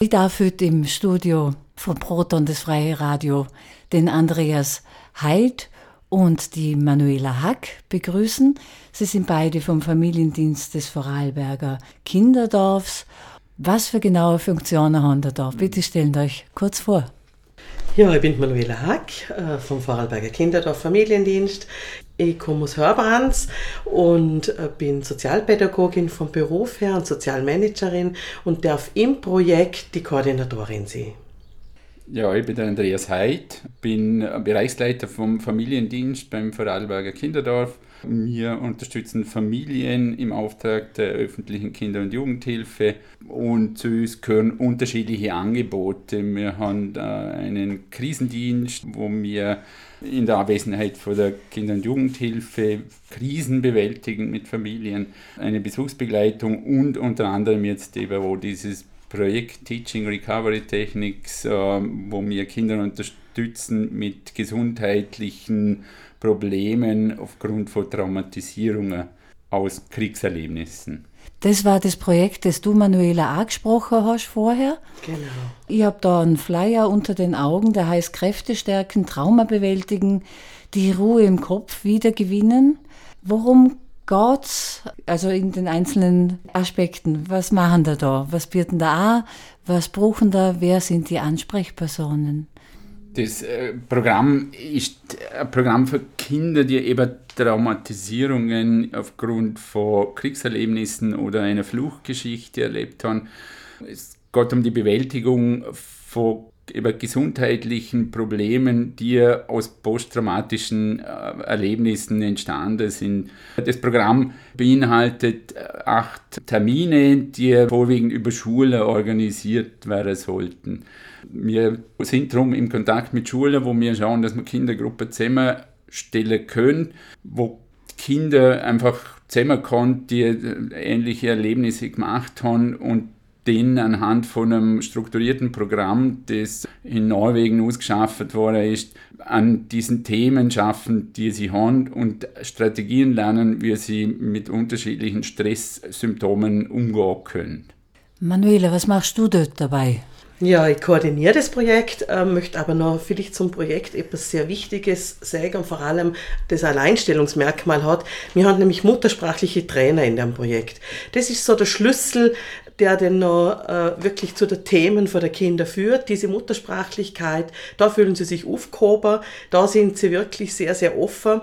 Ich darf heute im Studio von Proton das Freie Radio den Andreas Heid und die Manuela Hack begrüßen. Sie sind beide vom Familiendienst des Vorarlberger Kinderdorfs. Was für genaue Funktionen haben der Dorf? Bitte stellen euch kurz vor. Ja, ich bin Manuela Hack äh, vom Vorarlberger Kinderdorf Familiendienst. Ich komme aus Hörbrands und äh, bin Sozialpädagogin vom Beruf her und Sozialmanagerin und darf im Projekt die Koordinatorin sein. Ja, ich bin der Andreas Heid, bin Bereichsleiter vom Familiendienst beim Vorarlberger Kinderdorf. Wir unterstützen Familien im Auftrag der öffentlichen Kinder- und Jugendhilfe und zu uns gehören unterschiedliche Angebote. Wir haben einen Krisendienst, wo wir in der Abwesenheit von der Kinder- und Jugendhilfe Krisen bewältigen mit Familien, eine Besuchsbegleitung und unter anderem jetzt eben, wo dieses Projekt Teaching Recovery Techniques, äh, wo wir Kinder unterstützen mit gesundheitlichen Problemen aufgrund von Traumatisierungen aus Kriegserlebnissen. Das war das Projekt, das du, Manuela, angesprochen hast vorher. Genau. Ich habe da einen Flyer unter den Augen, der heißt Kräfte stärken, Trauma bewältigen, die Ruhe im Kopf wiedergewinnen. Worum geht's? Also in den einzelnen Aspekten. Was machen da da? Was bieten da an? Was brauchen da? Wer sind die Ansprechpersonen? Das äh, Programm ist ein Programm für Kinder, die eben Traumatisierungen aufgrund von Kriegserlebnissen oder einer Fluchtgeschichte erlebt haben. Es geht um die Bewältigung von über gesundheitlichen Problemen, die aus posttraumatischen äh, Erlebnissen entstanden sind. Das Programm beinhaltet äh, acht Termine, die vorwiegend über Schulen organisiert werden sollten. Wir sind darum im Kontakt mit Schulen, wo wir schauen, dass wir Kindergruppen zusammenstellen können, wo Kinder einfach zusammenkommen, die äh, ähnliche Erlebnisse gemacht haben und den anhand von einem strukturierten Programm, das in Norwegen ausgeschafft worden ist, an diesen Themen schaffen, die sie haben und Strategien lernen, wie sie mit unterschiedlichen Stresssymptomen umgehen können. Manuela, was machst du dort dabei? Ja, ich koordiniere das Projekt, äh, möchte aber noch vielleicht zum Projekt etwas sehr Wichtiges sagen und vor allem das Alleinstellungsmerkmal hat. Wir haben nämlich muttersprachliche Trainer in dem Projekt. Das ist so der Schlüssel der denn noch äh, wirklich zu den Themen von der Kinder führt. Diese Muttersprachlichkeit, da fühlen sie sich aufgehoben, da sind sie wirklich sehr, sehr offen.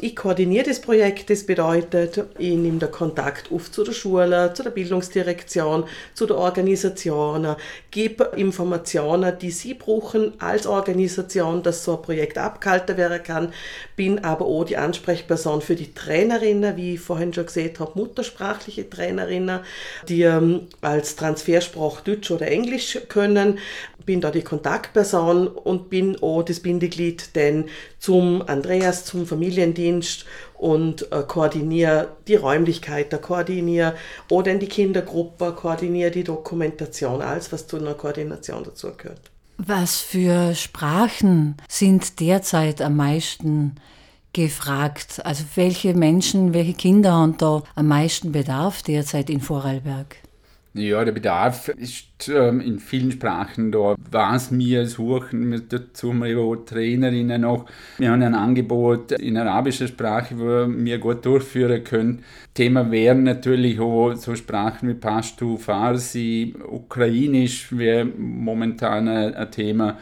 Ich koordiniere das Projekt, das bedeutet, ich nehme den Kontakt auf zu der Schule, zu der Bildungsdirektion, zu der Organisation, gebe Informationen, die sie brauchen als Organisation, dass so ein Projekt abgehalten werden kann, bin aber auch die Ansprechperson für die Trainerinnen, wie ich vorhin schon gesehen habe, muttersprachliche Trainerinnen, die ähm, als Transfersprach Deutsch oder Englisch können, bin da die Kontaktperson und bin auch das Bindeglied denn zum Andreas, zum Familiendienst und äh, koordiniere die Räumlichkeiten, koordiniere oder in die Kindergruppe, koordiniere die Dokumentation, alles was zu einer Koordination dazu gehört. Was für Sprachen sind derzeit am meisten gefragt? Also welche Menschen, welche Kinder haben da am meisten Bedarf derzeit in Vorarlberg? Ja, der Bedarf ist ähm, in vielen Sprachen da. Was wir suchen, dazu haben wir auch Trainerinnen noch. Wir haben ein Angebot in arabischer Sprache, wo wir gut durchführen können. Thema wären natürlich auch so Sprachen wie Pashto, Farsi, Ukrainisch wäre momentan ein Thema.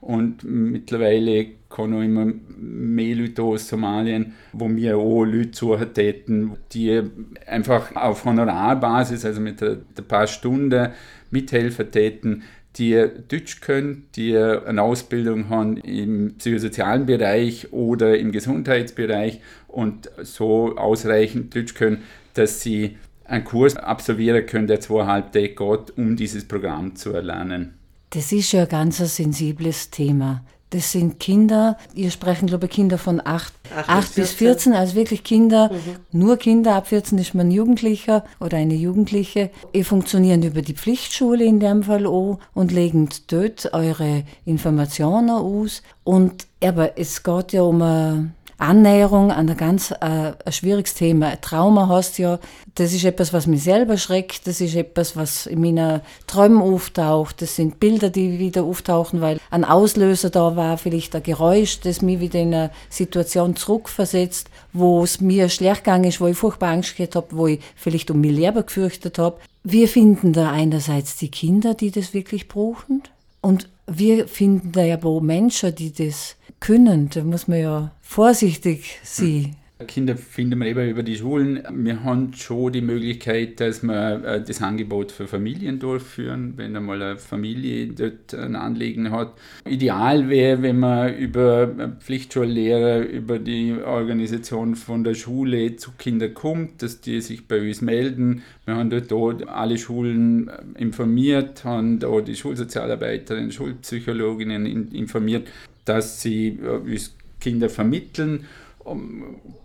Und mittlerweile kann auch immer mehr Leute aus Somalien, wo wir auch Leute suchen täten, die einfach auf Honorarbasis, also mit ein paar Stunden mithelfen täten, die Deutsch können, die eine Ausbildung haben im psychosozialen Bereich oder im Gesundheitsbereich und so ausreichend Deutsch können, dass sie einen Kurs absolvieren können, der zweieinhalb Tage geht, um dieses Programm zu erlernen. Das ist ja ein ganz sensibles Thema. Das sind Kinder, ihr sprechen, glaube ich, Kinder von 8, 8, 8 bis 14, also wirklich Kinder, mhm. nur Kinder, ab 14 ist man Jugendlicher oder eine Jugendliche. Ihr funktioniert über die Pflichtschule in dem Fall auch und legen dort eure Informationen aus. Und aber es geht ja um eine Annäherung an ein ganz äh, ein schwieriges Thema. Trauma heißt ja, das ist etwas, was mich selber schreckt, das ist etwas, was in meinen Träumen auftaucht, das sind Bilder, die wieder auftauchen, weil ein Auslöser da war, vielleicht ein Geräusch, das mich wieder in eine Situation zurückversetzt, wo es mir schlecht gegangen ist, wo ich furchtbar Angst gehabt habe, wo ich vielleicht um mich Leben gefürchtet habe. Wir finden da einerseits die Kinder, die das wirklich brauchen und wir finden da ja auch Menschen, die das können. Da muss man ja vorsichtig sein. Kinder finden wir eben über die Schulen. Wir haben schon die Möglichkeit, dass wir äh, das Angebot für Familien durchführen, wenn einmal eine Familie dort ein Anliegen hat. Ideal wäre, wenn man über Pflichtschullehrer, über die Organisation von der Schule zu Kindern kommt, dass die sich bei uns melden. Wir haben dort alle Schulen äh, informiert, haben auch die Schulsozialarbeiterinnen, Schulpsychologinnen informiert, dass sie äh, uns Kinder vermitteln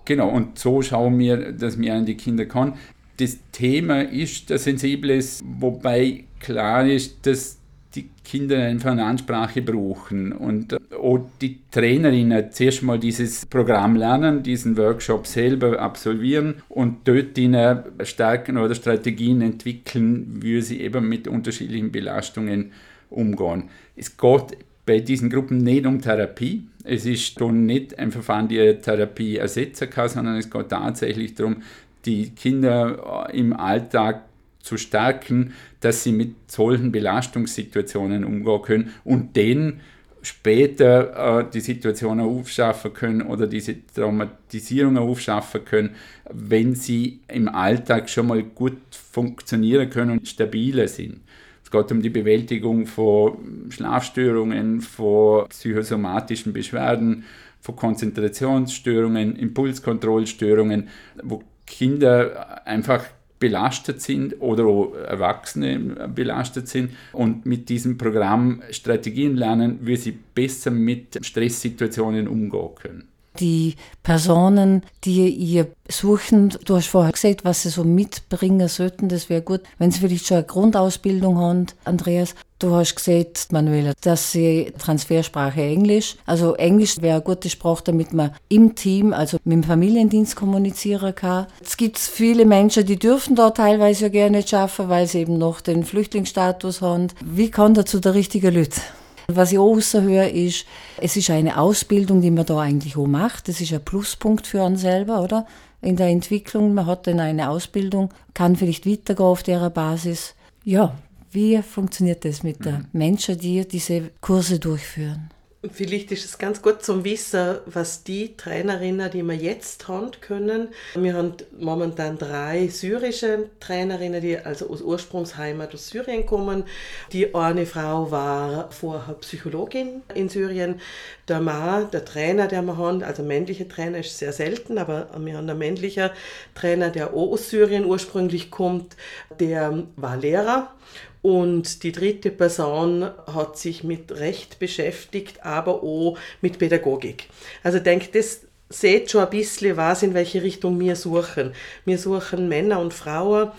Genau, und so schauen wir, dass wir an die Kinder kommen. Das Thema ist ein sensibles, wobei klar ist, dass die Kinder einfach eine Ansprache brauchen und auch die Trainerinnen zuerst mal dieses Programm lernen, diesen Workshop selber absolvieren und dort ihnen Stärken oder Strategien entwickeln, wie sie eben mit unterschiedlichen Belastungen umgehen. Es geht bei diesen Gruppen nicht um Therapie. Es ist dann nicht ein Verfahren, die Therapie ersetzen kann, sondern es geht tatsächlich darum, die Kinder äh, im Alltag zu stärken, dass sie mit solchen Belastungssituationen umgehen können und denen später äh, die Situationen aufschaffen können oder diese Traumatisierung aufschaffen können, wenn sie im Alltag schon mal gut funktionieren können und stabiler sind geht um die Bewältigung von Schlafstörungen, von psychosomatischen Beschwerden, von Konzentrationsstörungen, Impulskontrollstörungen, wo Kinder einfach belastet sind oder Erwachsene belastet sind. Und mit diesem Programm Strategien lernen, wie sie besser mit Stresssituationen umgehen können die Personen, die ihr suchen, du hast vorher gesagt, was sie so mitbringen sollten, das wäre gut, wenn sie vielleicht schon eine Grundausbildung haben, Andreas. Du hast gesagt, Manuela, dass sie Transfersprache Englisch, also Englisch wäre eine gute Sprache, damit man im Team, also mit dem Familiendienst kommunizieren kann. Es gibt viele Menschen, die dürfen da teilweise ja gerne nicht schaffen, weil sie eben noch den Flüchtlingsstatus haben. Wie kann dazu der richtige Leute? Was ich auch höre, ist, es ist eine Ausbildung, die man da eigentlich auch macht. Das ist ein Pluspunkt für einen selber, oder? In der Entwicklung, man hat dann eine Ausbildung, kann vielleicht weitergehen auf der Basis. Ja, wie funktioniert das mit den Menschen, die diese Kurse durchführen? Vielleicht ist es ganz gut zum Wissen, was die Trainerinnen, die wir jetzt haben können. Wir haben momentan drei syrische Trainerinnen, die also aus Ursprungsheimat aus Syrien kommen. Die eine Frau war vorher Psychologin in Syrien. Der Mann, der Trainer, der wir haben, also männliche Trainer ist sehr selten, aber wir haben einen männlichen Trainer, der auch aus Syrien ursprünglich kommt, der war Lehrer und die dritte Person hat sich mit Recht beschäftigt, aber auch mit Pädagogik. Also ich denke, das seht schon ein bisschen, was in welche Richtung wir suchen. Wir suchen Männer und Frauen,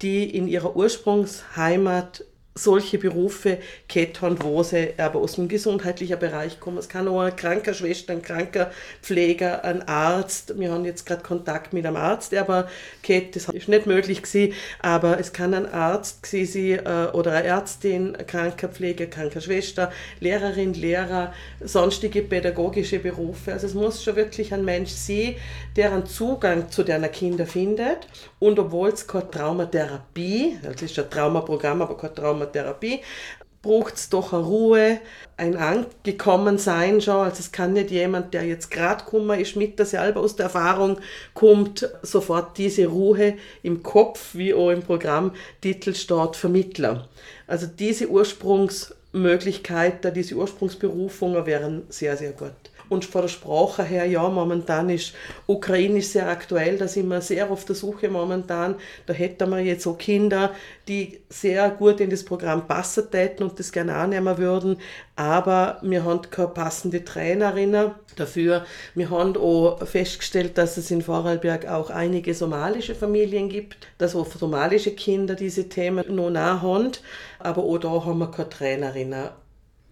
die in ihrer Ursprungsheimat solche Berufe kettern, wo sie aber aus dem gesundheitlichen Bereich kommen. Es kann auch ein Krankenschwester, ein Krankenpfleger, ein Arzt. Wir haben jetzt gerade Kontakt mit einem Arzt, aber kennt, das ist nicht möglich gewesen, aber es kann ein Arzt gewesen äh, oder eine Ärztin, eine Krankenpfleger, Krankenschwester, Lehrerin, Lehrer, sonstige pädagogische Berufe. Also es muss schon wirklich ein Mensch sein, der einen Zugang zu deiner Kinder findet und obwohl es keine Traumatherapie, das ist ein Traumaprogramm, aber keine Traumatherapie, Traumatherapie, braucht es doch eine Ruhe, ein angekommen sein schon. Also es kann nicht jemand, der jetzt gerade gekommen ist, mit der selber aus der Erfahrung kommt, sofort diese Ruhe im Kopf, wie auch im Programmtitel steht, vermitteln. Also diese Ursprungsmöglichkeiten, diese Ursprungsberufungen wären sehr, sehr gut. Und von der Sprache her, ja, momentan ist Ukrainisch sehr aktuell, da sind wir sehr auf der Suche momentan. Da hätten wir jetzt so Kinder, die sehr gut in das Programm passen täten und das gerne annehmen würden. Aber wir haben keine passende Trainerinnen dafür. Wir haben auch festgestellt, dass es in Vorarlberg auch einige somalische Familien gibt, dass auch somalische Kinder diese Themen noch nah haben. Aber auch da haben wir keine Trainerinnen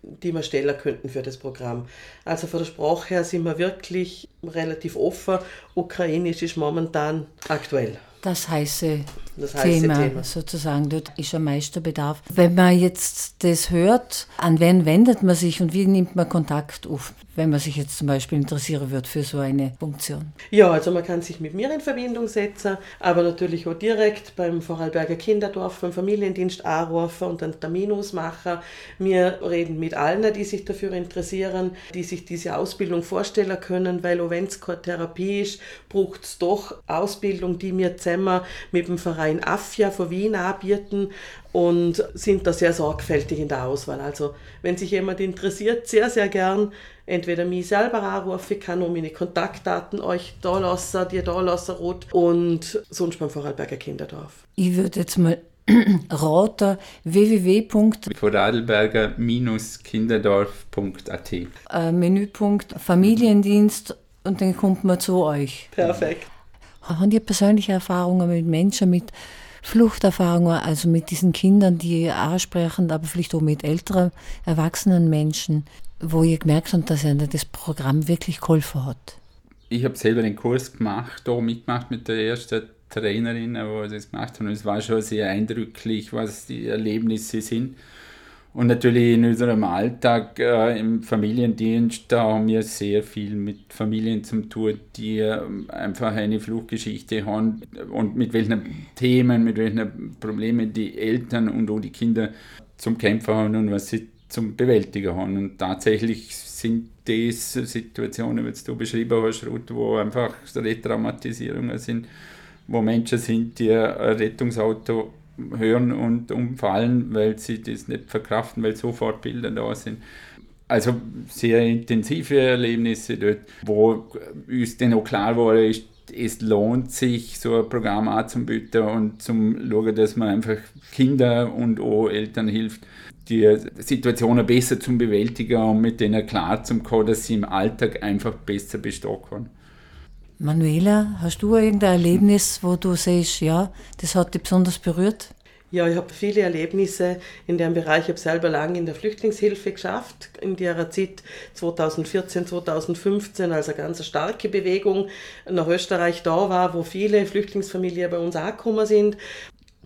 die wir stellen könnten für das Programm. Also von der Sprache her sind wir wirklich relativ offen. Ukrainisch ist momentan aktuell. Das heiße, das heiße Thema, Thema, sozusagen, dort ist am meisten Bedarf. Wenn man jetzt das hört, an wen wendet man sich und wie nimmt man Kontakt auf? wenn man sich jetzt zum Beispiel interessieren wird für so eine Funktion? Ja, also man kann sich mit mir in Verbindung setzen, aber natürlich auch direkt beim Vorarlberger Kinderdorf, beim Familiendienst anrufen und einen Termin ausmachen. Wir reden mit allen, die sich dafür interessieren, die sich diese Ausbildung vorstellen können, weil auch wenn es keine Therapie ist, braucht es doch Ausbildung, die wir zusammen mit dem Verein AFIA von Wien anbieten und sind da sehr sorgfältig in der Auswahl. Also wenn sich jemand interessiert, sehr, sehr gern entweder mich selber anrufen, ich kann auch meine Kontaktdaten euch da lassen, dir da lassen, rot und sonst beim Vorarlberger Kinderdorf. Ich würde jetzt mal raten, www.vorarlberger-kinderdorf.at äh, Menüpunkt Familiendienst und dann kommt man zu euch. Perfekt. Haben ihr persönliche Erfahrungen mit Menschen, mit Fluchterfahrungen, also mit diesen Kindern, die ansprechen, aber vielleicht auch mit älteren, erwachsenen Menschen, wo ihr gemerkt habt, dass ihnen das Programm wirklich geholfen hat? Ich habe selber den Kurs gemacht, da mitgemacht mit der ersten Trainerin, die das gemacht hat. Und es war schon sehr eindrücklich, was die Erlebnisse sind. Und natürlich in unserem Alltag äh, im Familiendienst, da haben wir sehr viel mit Familien zum tun, die äh, einfach eine Fluchtgeschichte haben und mit welchen Themen, mit welchen Problemen die Eltern und auch die Kinder zum Kämpfen haben und was sie zum Bewältigen haben. Und tatsächlich sind das Situationen, wie du beschrieben hast, Ruth, wo einfach Retraumatisierungen sind, wo Menschen sind, die ein Rettungsauto hören und umfallen, weil sie das nicht verkraften, weil sofort Bilder da sind. Also sehr intensive Erlebnisse dort, wo uns dann auch klar war, es lohnt sich, so ein Programm anzubieten und zum schauen, dass man einfach Kinder und auch Eltern hilft, die Situationen besser zu bewältigen und mit denen klar zu kommen, dass sie im Alltag einfach besser bestehen können. Manuela, hast du irgendein Erlebnis, wo du siehst, ja, das hat dich besonders berührt? Ja, ich habe viele Erlebnisse in dem Bereich. Ich habe selber lange in der Flüchtlingshilfe geschafft, in der Zeit 2014, 2015, als eine ganz starke Bewegung nach Österreich da war, wo viele Flüchtlingsfamilien bei uns angekommen sind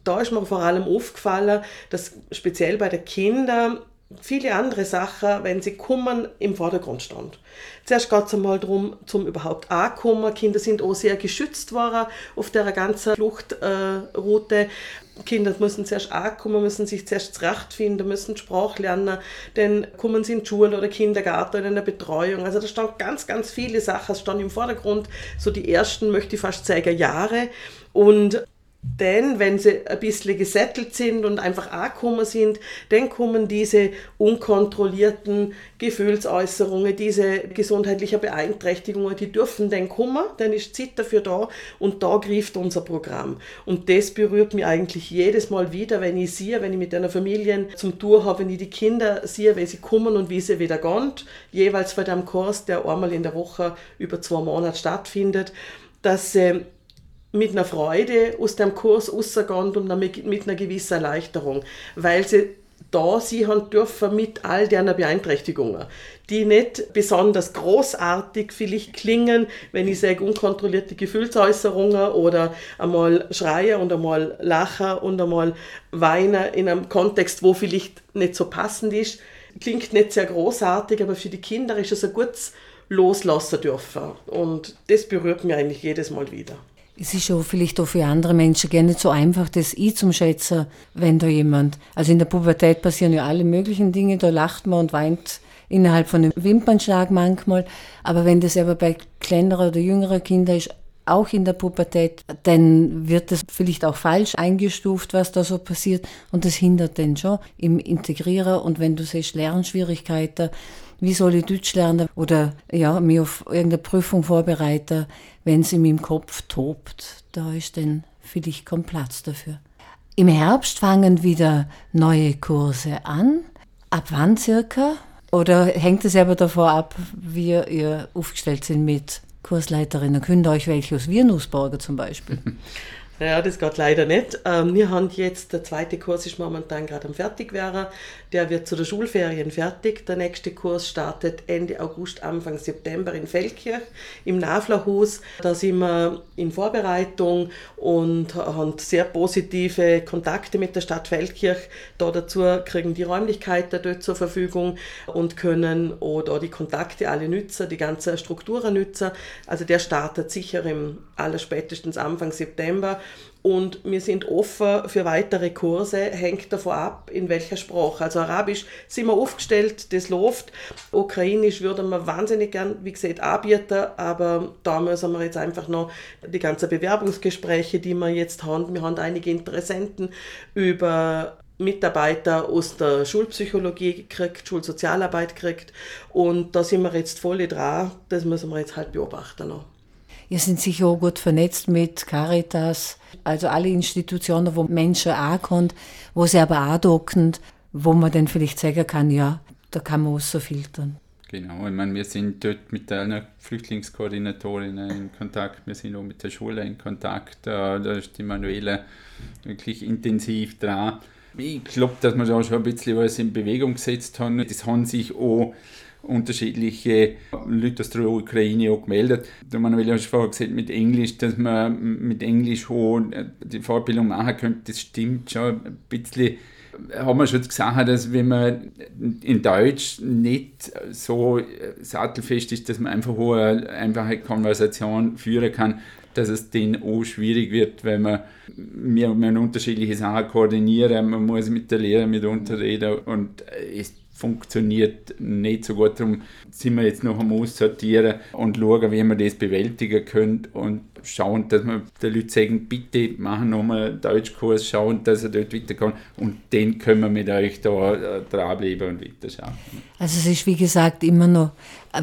da ist mir vor allem aufgefallen, dass speziell bei den Kindern viele andere Sachen, wenn sie kommen, im Vordergrund stand. Zuerst geht es einmal darum, zum überhaupt ankommen. Kinder sind auch sehr geschützt worden auf der ganzen Fluchtroute. Kinder müssen zuerst ankommen, müssen sich zuerst zurechtfinden, müssen Sprache lernen, dann kommen sie in die Schule oder Kindergarten oder in eine Betreuung. Also da stand ganz, ganz viele Sachen, stand im Vordergrund, so die ersten, möchte ich fast sagen, Jahre. Und denn wenn sie ein bisschen gesettelt sind und einfach angekommen sind, dann kommen diese unkontrollierten Gefühlsäußerungen, diese gesundheitlichen Beeinträchtigungen, die dürfen dann kommen, dann ist Zeit dafür da und da greift unser Programm. Und das berührt mich eigentlich jedes Mal wieder, wenn ich sehe, wenn ich mit einer Familie zum Tour habe, wenn ich die Kinder sehe, wie sie kommen und wie sie wieder gehen, jeweils vor dem Kurs, der einmal in der Woche über zwei Monate stattfindet, dass sie mit einer Freude aus dem Kurs rausgehen und mit einer gewissen Erleichterung, weil sie da sie haben dürfen mit all deren Beeinträchtigungen, die nicht besonders großartig vielleicht klingen, wenn ich sage unkontrollierte Gefühlsäußerungen oder einmal schreien und einmal lachen und einmal weinen in einem Kontext, wo vielleicht nicht so passend ist, klingt nicht sehr großartig, aber für die Kinder ist es ein gutes Loslassen dürfen und das berührt mich eigentlich jedes Mal wieder. Es ist auch vielleicht auch für andere Menschen gar nicht so einfach, das einzuschätzen, wenn da jemand, also in der Pubertät passieren ja alle möglichen Dinge, da lacht man und weint innerhalb von einem Wimpernschlag manchmal, aber wenn das aber bei kleineren oder jüngeren Kindern ist, auch in der Pubertät, dann wird das vielleicht auch falsch eingestuft, was da so passiert. Und das hindert den schon im Integrieren. Und wenn du siehst Lernschwierigkeiten, wie soll ich Deutsch lernen oder ja, mich auf irgendeine Prüfung vorbereiten, wenn sie in meinem Kopf tobt. Da ist dann vielleicht kein Platz dafür. Im Herbst fangen wieder neue Kurse an. Ab wann circa? Oder hängt es aber davor ab, wie ihr aufgestellt sind mit Kursleiterinnen? Könnt ihr euch welche aus Wien ausborgen zum Beispiel? Ja, das geht leider nicht. Ähm, wir haben jetzt, der zweite Kurs ist momentan gerade am Fertigwerden. Der wird zu der Schulferien fertig. Der nächste Kurs startet Ende August, Anfang September in Feldkirch im Naflerhus. Da sind wir in Vorbereitung und haben sehr positive Kontakte mit der Stadt Feldkirch. Da dazu kriegen die Räumlichkeiten dort zur Verfügung und können oder die Kontakte alle nützen, die ganze Strukturen nützen. Also der startet sicher im allerspätestens Anfang September und wir sind offen für weitere Kurse, hängt davon ab, in welcher Sprache. Also Arabisch sind wir aufgestellt, das läuft. Ukrainisch würden wir wahnsinnig gern, wie gesagt, anbieten, aber da müssen wir jetzt einfach noch die ganzen Bewerbungsgespräche, die wir jetzt haben. Wir haben einige Interessenten über Mitarbeiter aus der Schulpsychologie gekriegt, Schulsozialarbeit gekriegt und da sind wir jetzt voll dran. Das müssen wir jetzt halt beobachten noch. Ihr sind sicher auch gut vernetzt mit Caritas, also alle Institutionen, wo Menschen ankommen, wo sie aber andocken, wo man dann vielleicht sagen kann, ja, da kann man auch so filtern. Genau, ich meine, wir sind dort mit einer Flüchtlingskoordinatorin in Kontakt, wir sind auch mit der Schule in Kontakt, da ist die Manuela wirklich intensiv dran. Ich glaube, dass wir da schon ein bisschen was in Bewegung gesetzt haben. Das haben sich auch unterschiedliche Leute aus der Ukraine auch gemeldet. Da man will ja schon vorher gesagt, mit Englisch, dass man mit Englisch die Vorbildung machen könnte, das stimmt schon ein bisschen. Haben wir schon gesagt, dass wenn man in Deutsch nicht so sattelfest ist, dass man einfach eine einfache Konversation führen kann, dass es denen auch schwierig wird, wenn man wir, wir unterschiedliche Sachen koordinieren, man muss mit der Lehrer mitunter reden und es funktioniert nicht so gut. Darum sind wir jetzt noch am Aussortieren und schauen, wie wir das bewältigen können und schauen, dass wir den Leuten sagen, bitte machen nochmal einen Deutschkurs, schauen, dass er dort weiterkommt und dann können wir mit euch da äh, dranbleiben und weiterschauen. Also es ist wie gesagt immer noch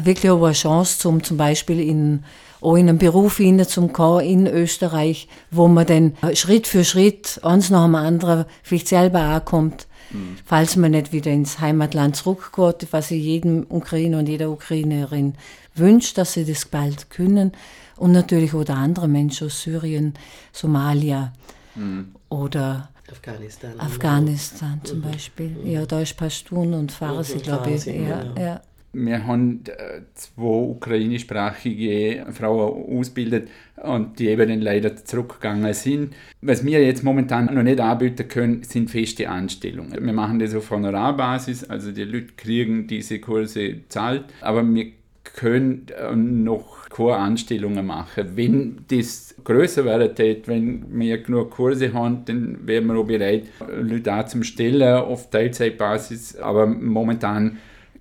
wirklich eine Chance, zum, zum Beispiel in auch in einen Beruf hinein zum kommen in Österreich, wo man dann Schritt für Schritt eins nach dem anderen vielleicht selber ankommt mhm. falls man nicht wieder ins Heimatland zurückgeht, was ich jedem Ukrainer und jeder Ukrainerin wünscht, dass sie das bald können. Und natürlich oder andere Menschen aus Syrien, Somalia mhm. oder Afghanistan. Afghanistan zum mhm. Beispiel. Ja, da ist Pashtun und Farsi, glaube ich. Ja, ja. Wir haben äh, zwei ukrainischsprachige Frauen ausgebildet und die eben leider zurückgegangen sind. Was wir jetzt momentan noch nicht anbieten können, sind feste Anstellungen. Wir machen das auf Honorarbasis, also die Leute kriegen diese Kurse zahlt, aber wir können äh, noch keine Anstellungen machen. Wenn das größer tät, wenn wir genug Kurse haben, dann wären wir auch bereit, Leute auch zum Stellen auf Teilzeitbasis, aber momentan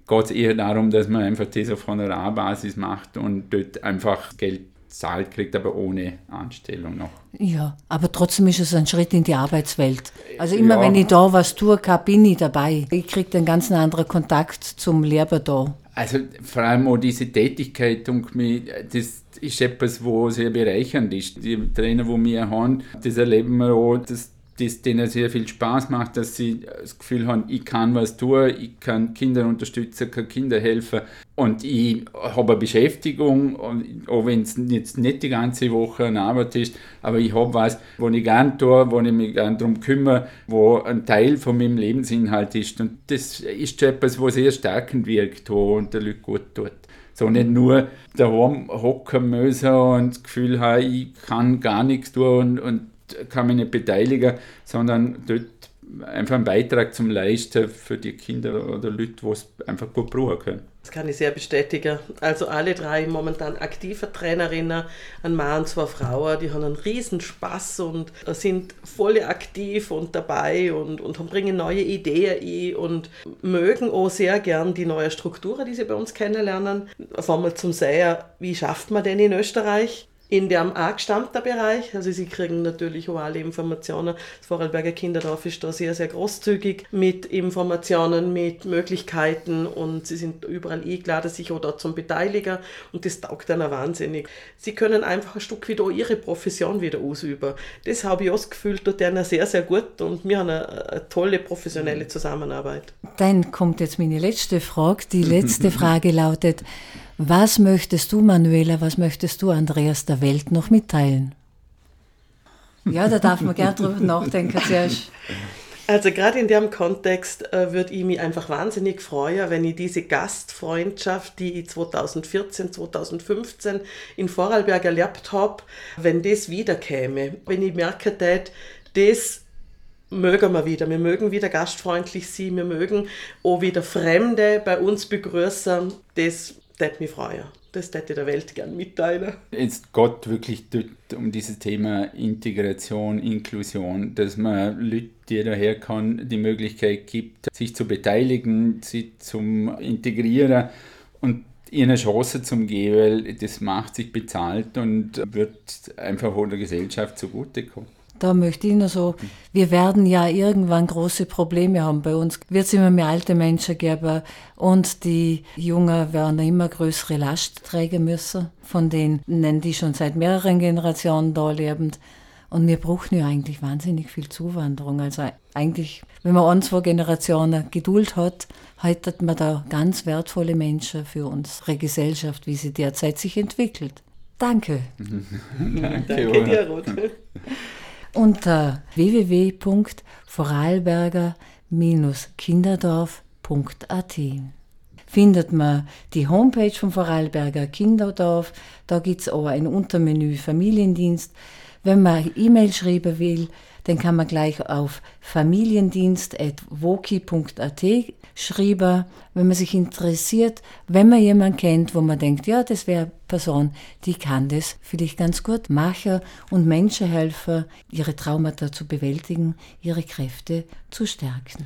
geht es eher darum, dass man einfach das auf Honorarbasis macht und dort einfach Geld zahlt, kriegt aber ohne Anstellung noch. Ja, aber trotzdem ist es ein Schritt in die Arbeitswelt. Also immer ja. wenn ich da was tue, kann, bin ich dabei. Ich kriege einen ganz anderen Kontakt zum Lehrer da. Also vor allem auch diese Tätigkeit, das ist etwas, wo sehr bereichernd ist. Die Trainer, die wir haben, das erleben wir auch, dass das denen sehr viel Spaß macht, dass sie das Gefühl haben, ich kann was tun, ich kann Kinder unterstützen, kann Kinder helfen und ich habe eine Beschäftigung, auch wenn es jetzt nicht die ganze Woche eine Arbeit ist, aber ich habe was, wo ich gerne tue, wo ich mich gerne darum kümmere, wo ein Teil von meinem Lebensinhalt ist und das ist schon etwas, was sehr stärkend wirkt und der Leute gut tut. So nicht nur daheim hocken müssen und das Gefühl haben, ich kann gar nichts tun und, und kann mich nicht beteiligen, sondern dort einfach einen Beitrag zum Leisten für die Kinder oder Leute, die es einfach gut brauchen können. Das kann ich sehr bestätigen. Also alle drei momentan aktive Trainerinnen, ein Mann und zwei Frauen, die haben einen riesen Spaß und sind voll aktiv und dabei und, und bringen neue Ideen ein und mögen auch sehr gern die neue Strukturen, die sie bei uns kennenlernen. Auf einmal zum Sehen, wie schafft man denn in Österreich in dem angestammten Bereich. Also sie kriegen natürlich auch alle Informationen. Das Vorarlberger Kinderdorf ist da sehr, sehr großzügig mit Informationen, mit Möglichkeiten und sie sind überall eingeladen, sich auch dort zum Beteiligen und das taugt dann auch wahnsinnig. Sie können einfach ein Stück wieder ihre Profession wieder ausüben. Das habe ich auch das Gefühl, tut ihnen sehr, sehr gut und wir haben eine, eine tolle professionelle Zusammenarbeit. Dann kommt jetzt meine letzte Frage. Die letzte Frage lautet, was möchtest du, Manuela, was möchtest du, Andreas, der Welt noch mitteilen? Ja, da darf man gerne drüber nachdenken zuerst. Also gerade in dem Kontext äh, würde ich mich einfach wahnsinnig freuen, wenn ich diese Gastfreundschaft, die ich 2014, 2015 in Vorarlberg erlebt habe, wenn das wiederkäme. Wenn ich merke, das mögen wir wieder. Wir mögen wieder gastfreundlich sein, wir mögen auch wieder Fremde bei uns begrüßen. Das würde mich freuen. Das hätte ich der Welt gern mitteilen. Jetzt Gott wirklich um dieses Thema Integration, Inklusion, dass man Leute, die daher kann, die Möglichkeit gibt, sich zu beteiligen, sie zum Integrieren und ihnen eine Chance zum geben, weil das macht sich bezahlt und wird einfach der Gesellschaft zugutekommen. Da möchte ich nur so, wir werden ja irgendwann große Probleme haben. Bei uns wird es immer mehr alte Menschen geben und die Jungen werden immer größere Last tragen müssen, von denen, die schon seit mehreren Generationen da leben. Und wir brauchen ja eigentlich wahnsinnig viel Zuwanderung. Also eigentlich, wenn man ein, zwei Generationen Geduld hat, haltet man da ganz wertvolle Menschen für unsere Gesellschaft, wie sie derzeit sich entwickelt. Danke. Danke, Danke dir, Ruth. Unter www.vorarlberger-kinderdorf.at findet man die Homepage vom Vorarlberger Kinderdorf. Da gibt es auch ein Untermenü Familiendienst. Wenn man E-Mail schreiben will, dann kann man gleich auf familiendienst.woki.at schreiben, wenn man sich interessiert, wenn man jemanden kennt, wo man denkt, ja, das wäre eine Person, die kann das vielleicht ganz gut machen und Menschen helfen, ihre Traumata zu bewältigen, ihre Kräfte zu stärken.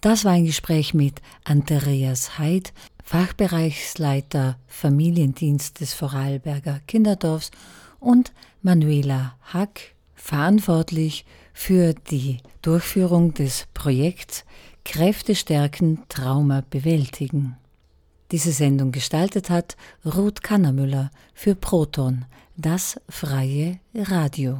Das war ein Gespräch mit Andreas Heid, Fachbereichsleiter Familiendienst des Vorarlberger Kinderdorfs und Manuela Hack, verantwortlich für die Durchführung des Projekts Kräfte stärken, Trauma bewältigen. Diese Sendung gestaltet hat Ruth Kannermüller für Proton, das freie Radio.